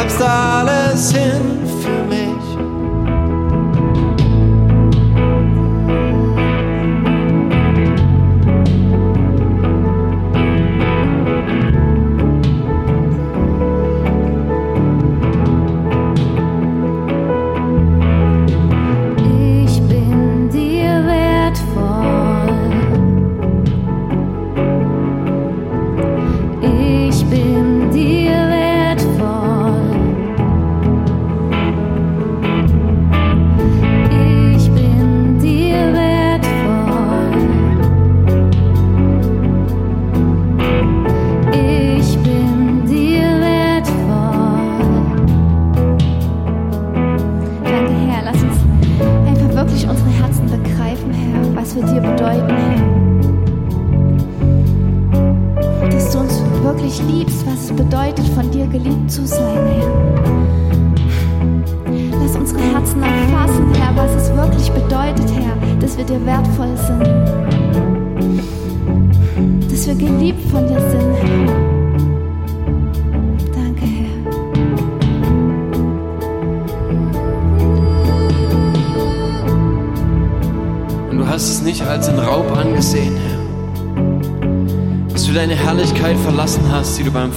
Du gabst alles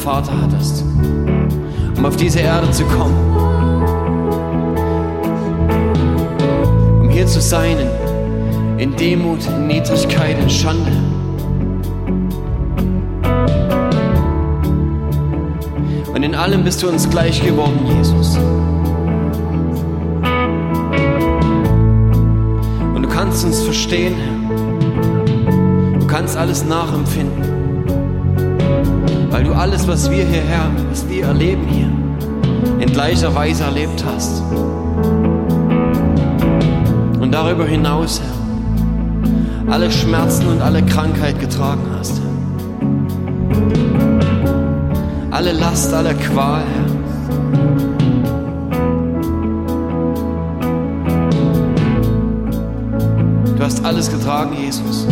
Vater hattest, um auf diese Erde zu kommen, um hier zu sein, in Demut, in Niedrigkeit, in Schande. Und in allem bist du uns gleich geworden, Jesus. Und du kannst uns verstehen, du kannst alles nachempfinden alles, was wir hierher, was wir erleben hier, in gleicher Weise erlebt hast. Und darüber hinaus, Herr, alle Schmerzen und alle Krankheit getragen hast. Herr. Alle Last, alle Qual, Herr. Du hast alles getragen, Jesus.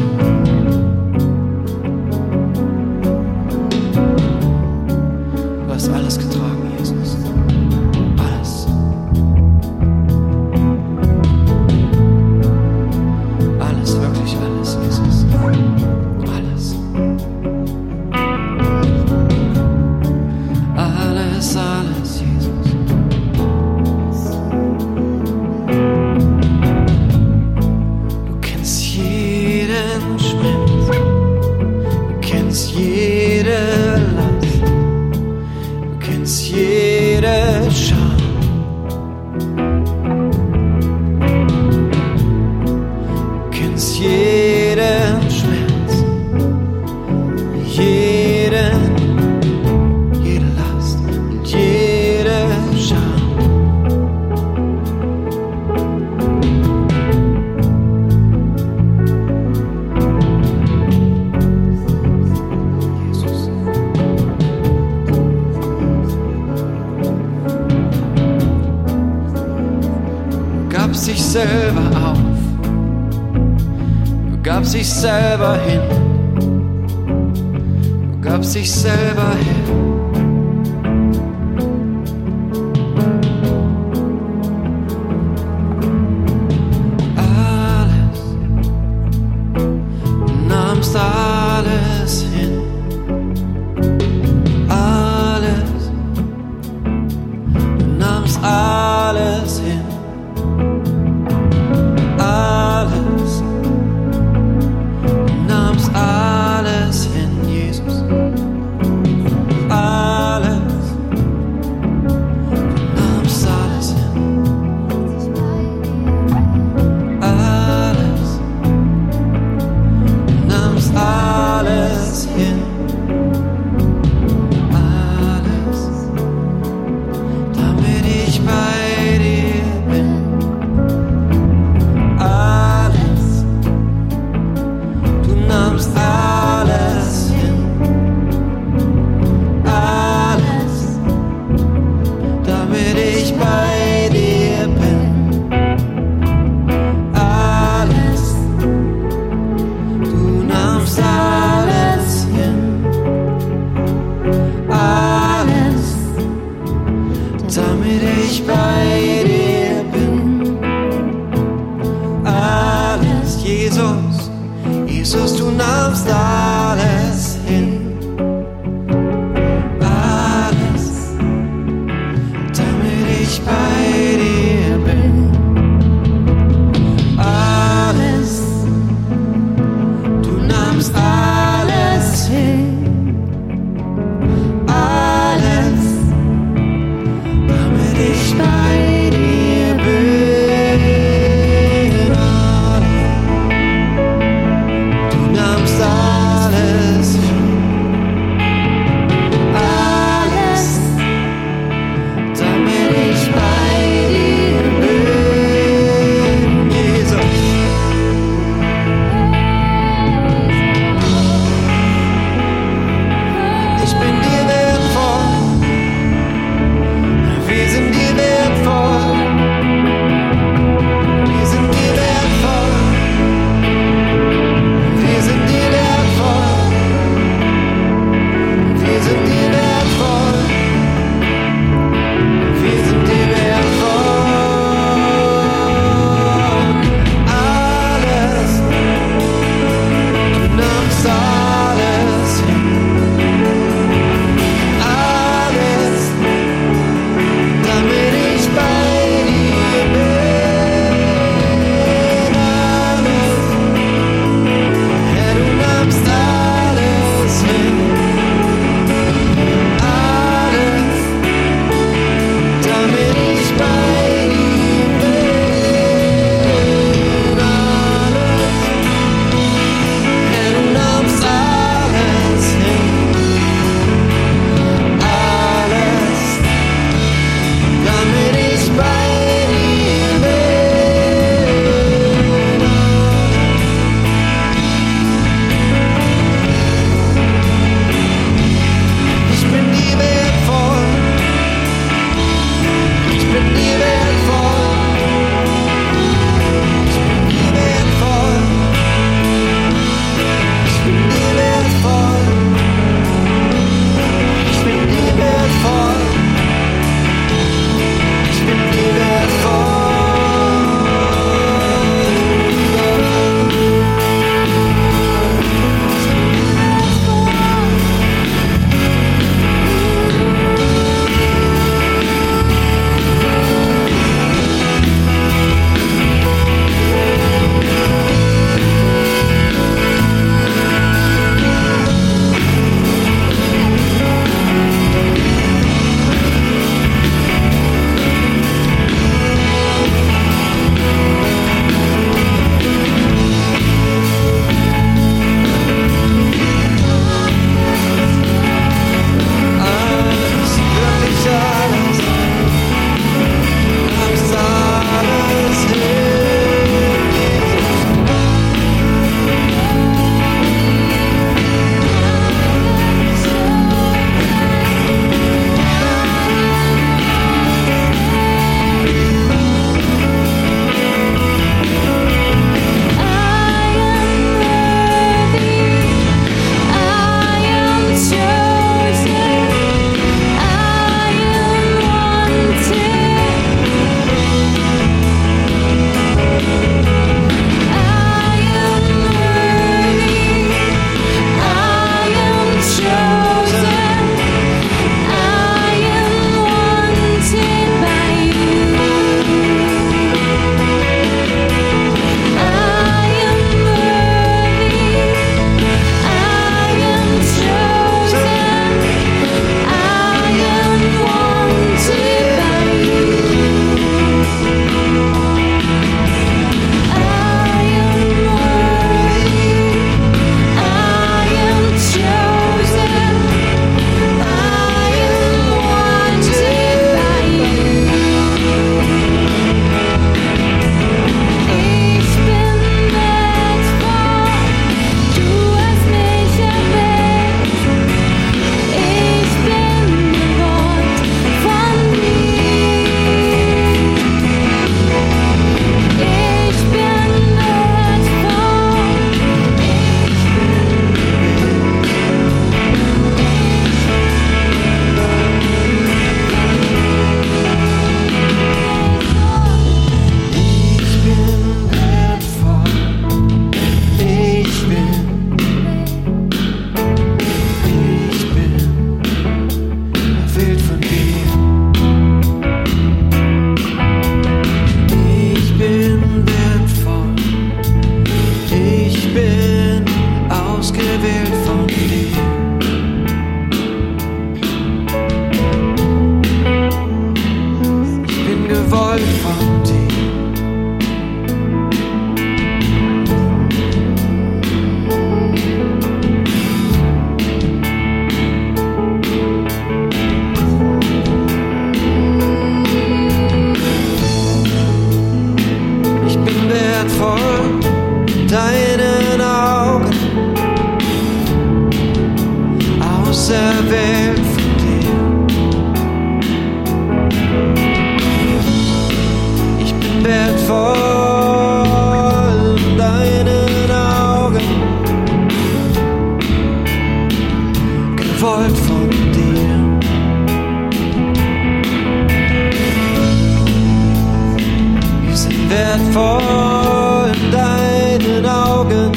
Wertvoll in deinen Augen.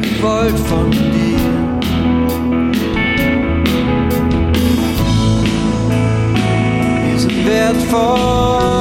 Wir wollt von dir. Wir sind wertvoll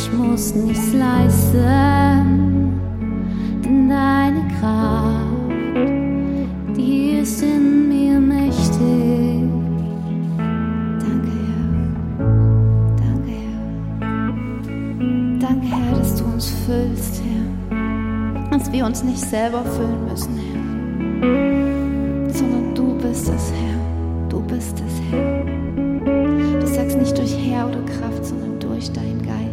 Ich muss nichts leisten, denn deine Kraft, die ist in mir mächtig. Danke, Herr. Danke, Herr. Danke, Herr, dass du uns füllst, Herr. Dass wir uns nicht selber füllen müssen, Herr. Sondern du bist es, Herr. Du bist es, Herr. Du sagst nicht durch Herr oder Kraft, sondern durch deinen Geist,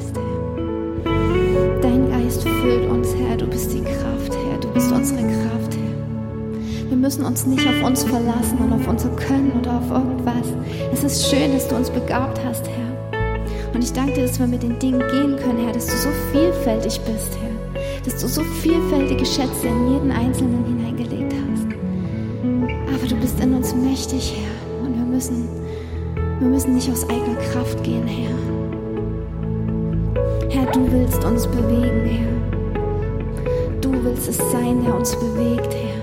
Geist füllt uns, Herr. Du bist die Kraft, Herr. Du bist unsere Kraft, Herr. Wir müssen uns nicht auf uns verlassen und auf unser Können oder auf irgendwas. Es ist schön, dass du uns begabt hast, Herr. Und ich danke dir, dass wir mit den Dingen gehen können, Herr, dass du so vielfältig bist, Herr. Dass du so vielfältige Schätze in jeden Einzelnen hineingelegt hast. Aber du bist in uns mächtig, Herr. Und wir müssen, wir müssen nicht aus eigener Kraft gehen, Herr. Herr, du willst uns bewegen, Herr. Es sein, der uns bewegt, Herr.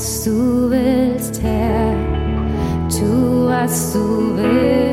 Was du willst, Herr, tu, was du willst,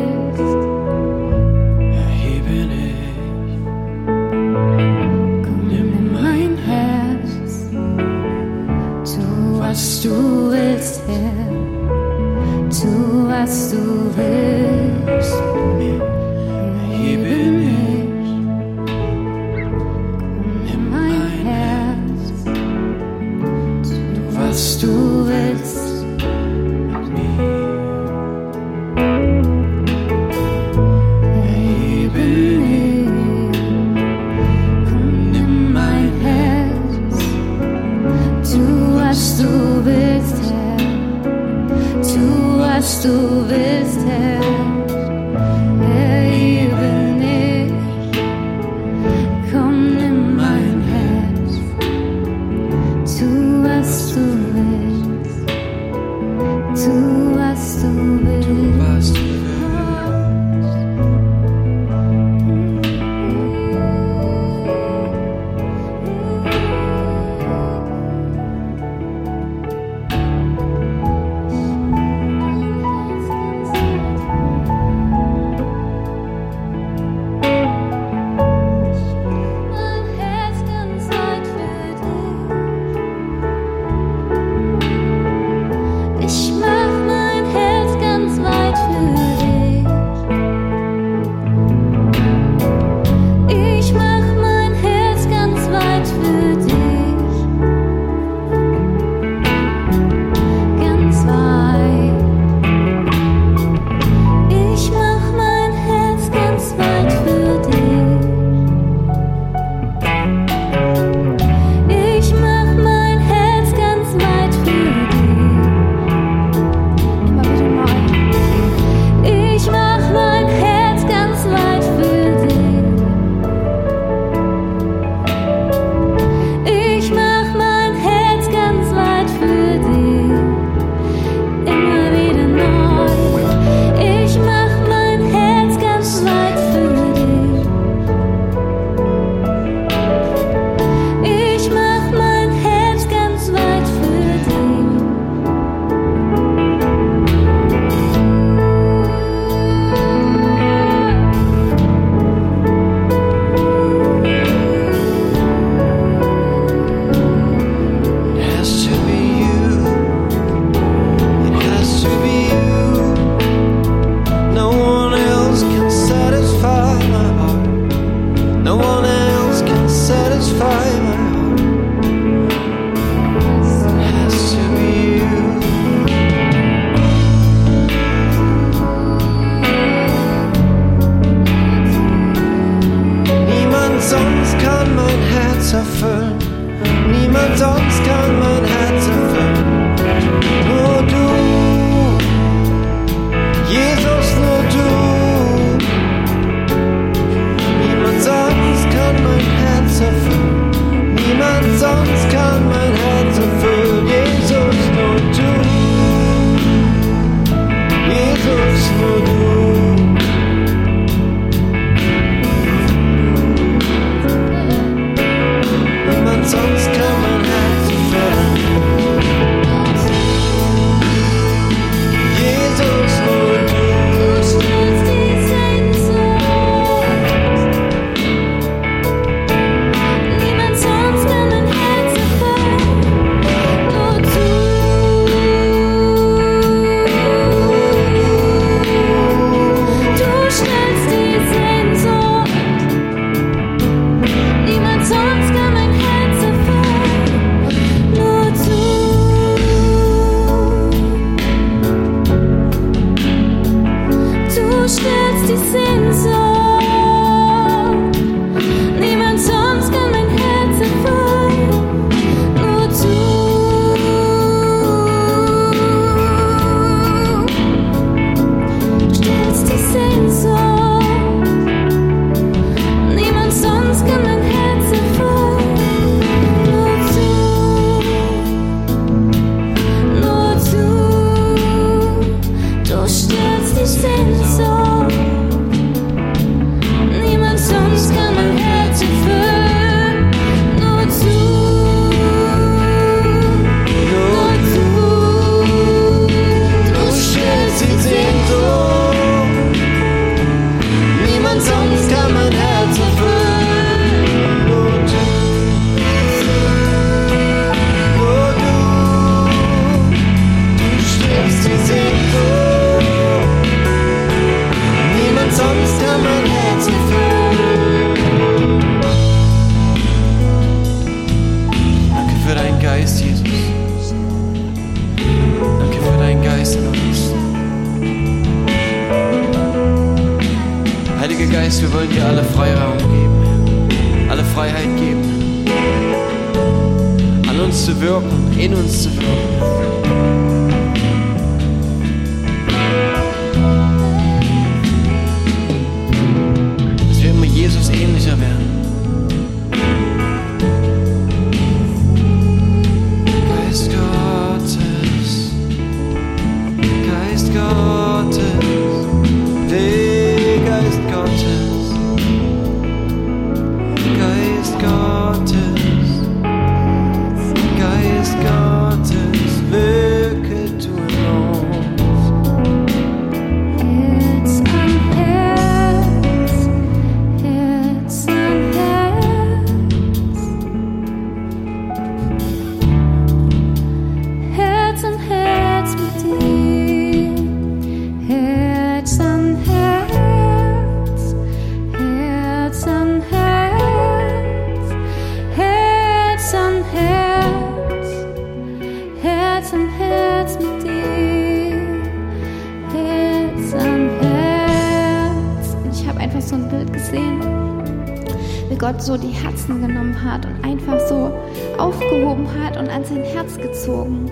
Gott so die Herzen genommen hat und einfach so aufgehoben hat und an sein Herz gezogen.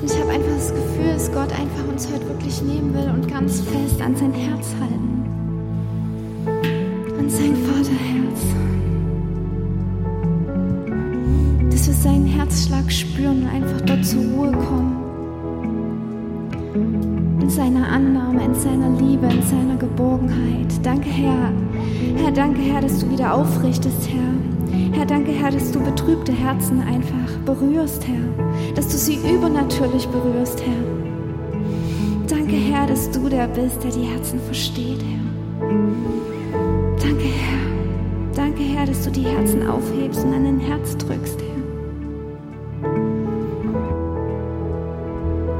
Und ich habe einfach das Gefühl, dass Gott einfach uns heute wirklich nehmen will und ganz fest an sein Herz halten. An sein Vaterherz. Dass wir seinen Herzschlag spüren und einfach dort zur Ruhe kommen. In seiner Annahme, in seiner Liebe, in seiner Geborgenheit. Danke, Herr, Herr, danke, Herr, dass du wieder aufrichtest, Herr. Herr, danke, Herr, dass du betrübte Herzen einfach berührst, Herr. Dass du sie übernatürlich berührst, Herr. Danke, Herr, dass du der bist, der die Herzen versteht, Herr. Danke, Herr. Danke, Herr, dass du die Herzen aufhebst und an dein Herz drückst, Herr.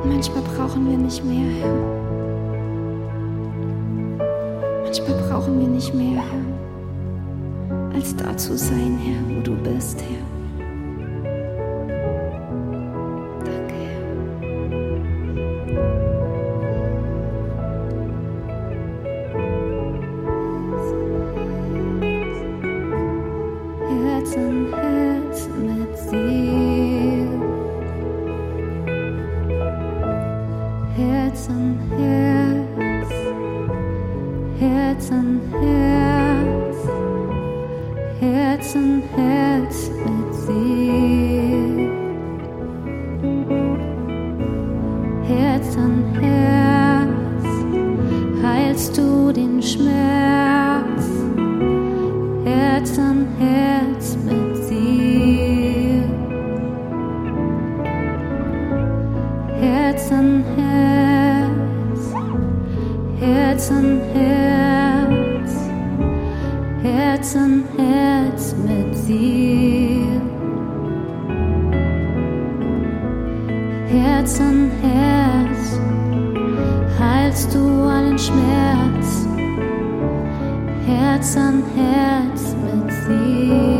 Manchmal brauchen wir nicht mehr, Herr. Nicht mehr, Herr, als da zu sein, Herr, wo du bist, Herr. Nur Gutes, Herr.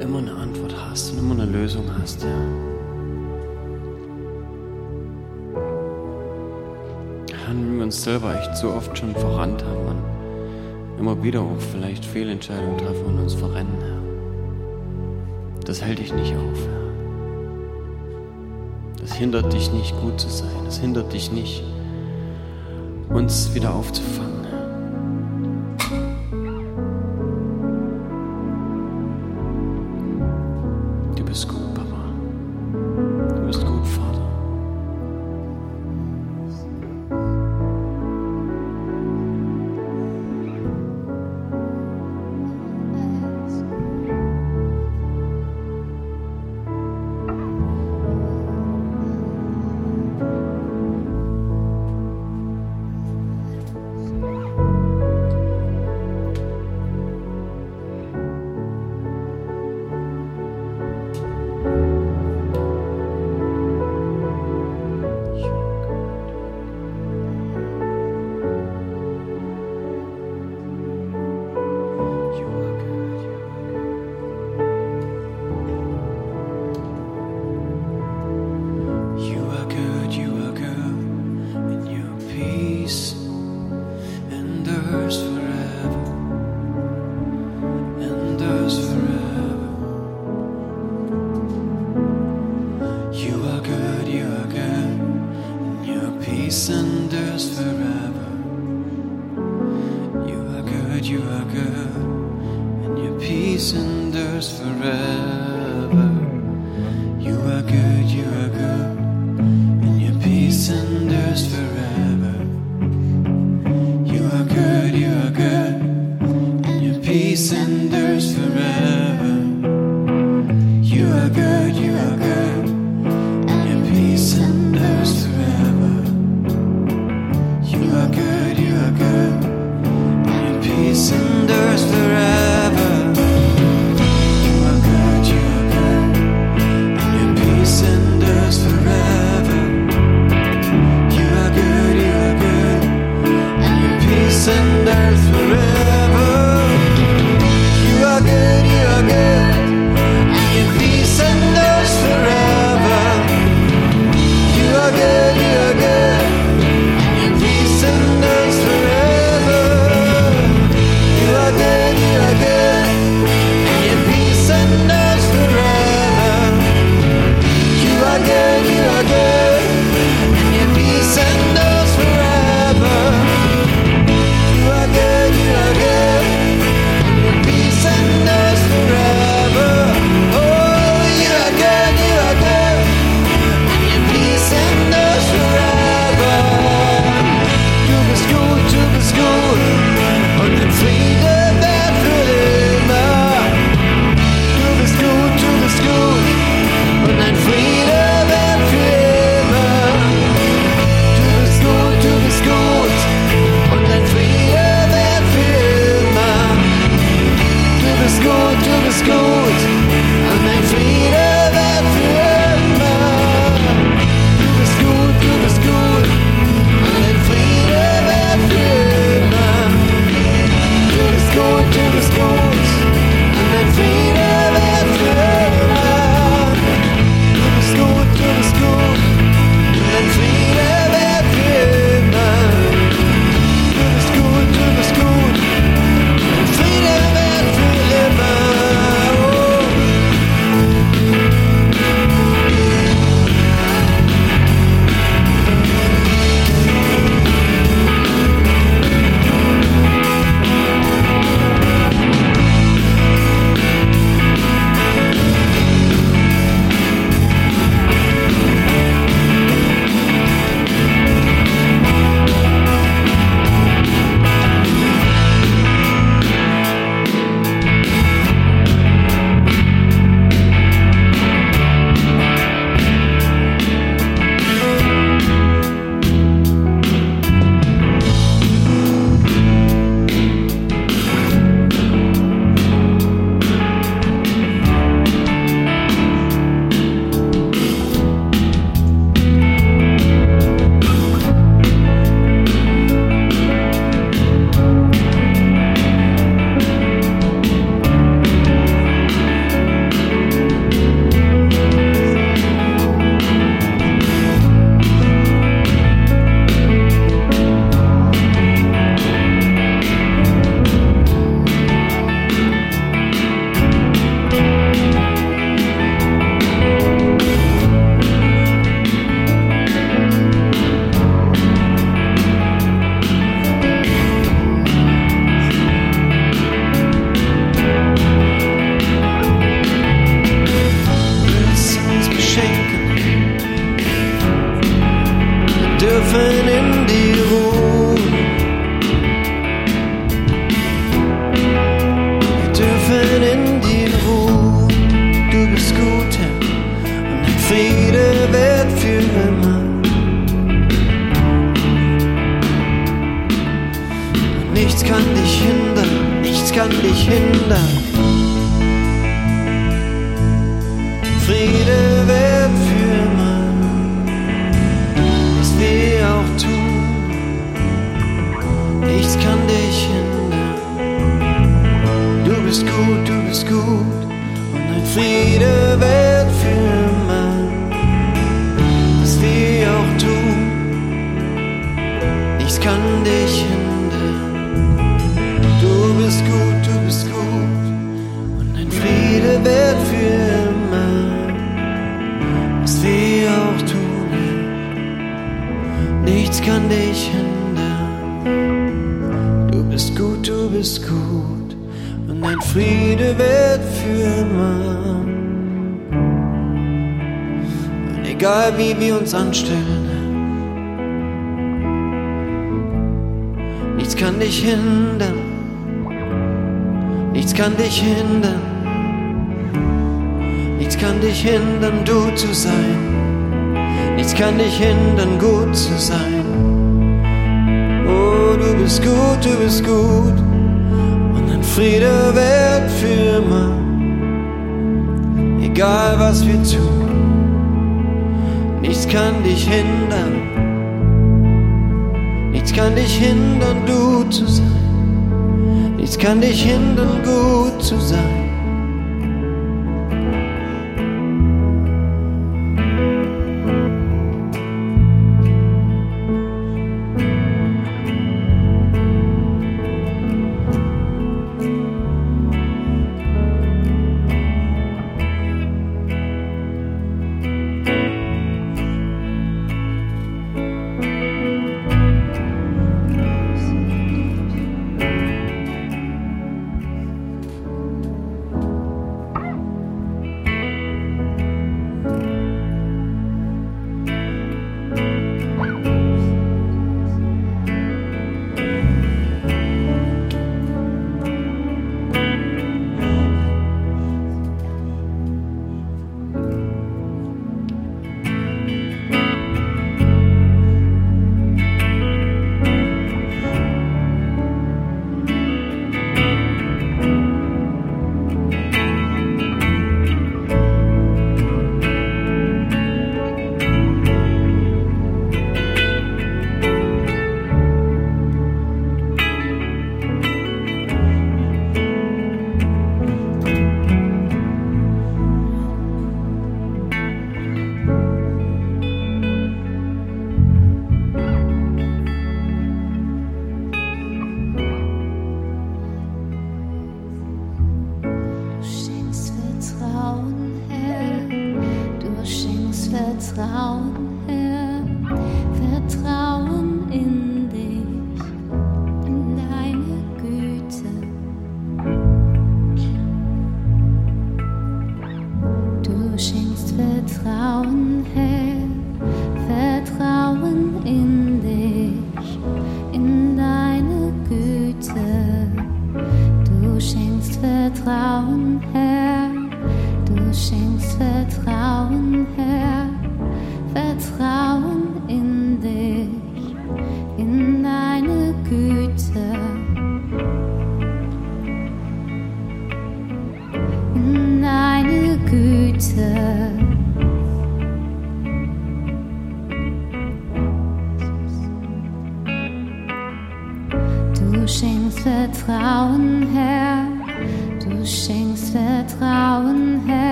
immer eine Antwort hast und immer eine Lösung hast, ja. wenn wir uns selber echt so oft schon verrannt haben und immer wieder auch vielleicht Fehlentscheidungen treffen und uns verrennen, ja. Das hält dich nicht auf, ja. Das hindert dich nicht, gut zu sein. Das hindert dich nicht, uns wieder aufzufangen. Egal wie wir uns anstellen, nichts kann dich hindern. Nichts kann dich hindern. Nichts kann dich hindern, du zu sein. Nichts kann dich hindern, gut zu sein. Oh, du bist gut, du bist gut. Und dein Friede wird für immer. Egal was wir tun. Nichts kann dich hindern. Nichts kann dich hindern, du zu sein. Nichts kann dich hindern, gut zu sein.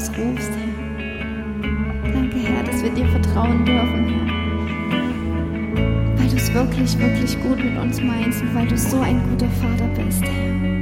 Rausrufst, Herr. Danke, Herr, dass wir dir vertrauen dürfen, Herr. es wirklich, wirklich gut mit uns meinst und weil du so ein guter Vater bist, Herr.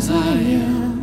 再远。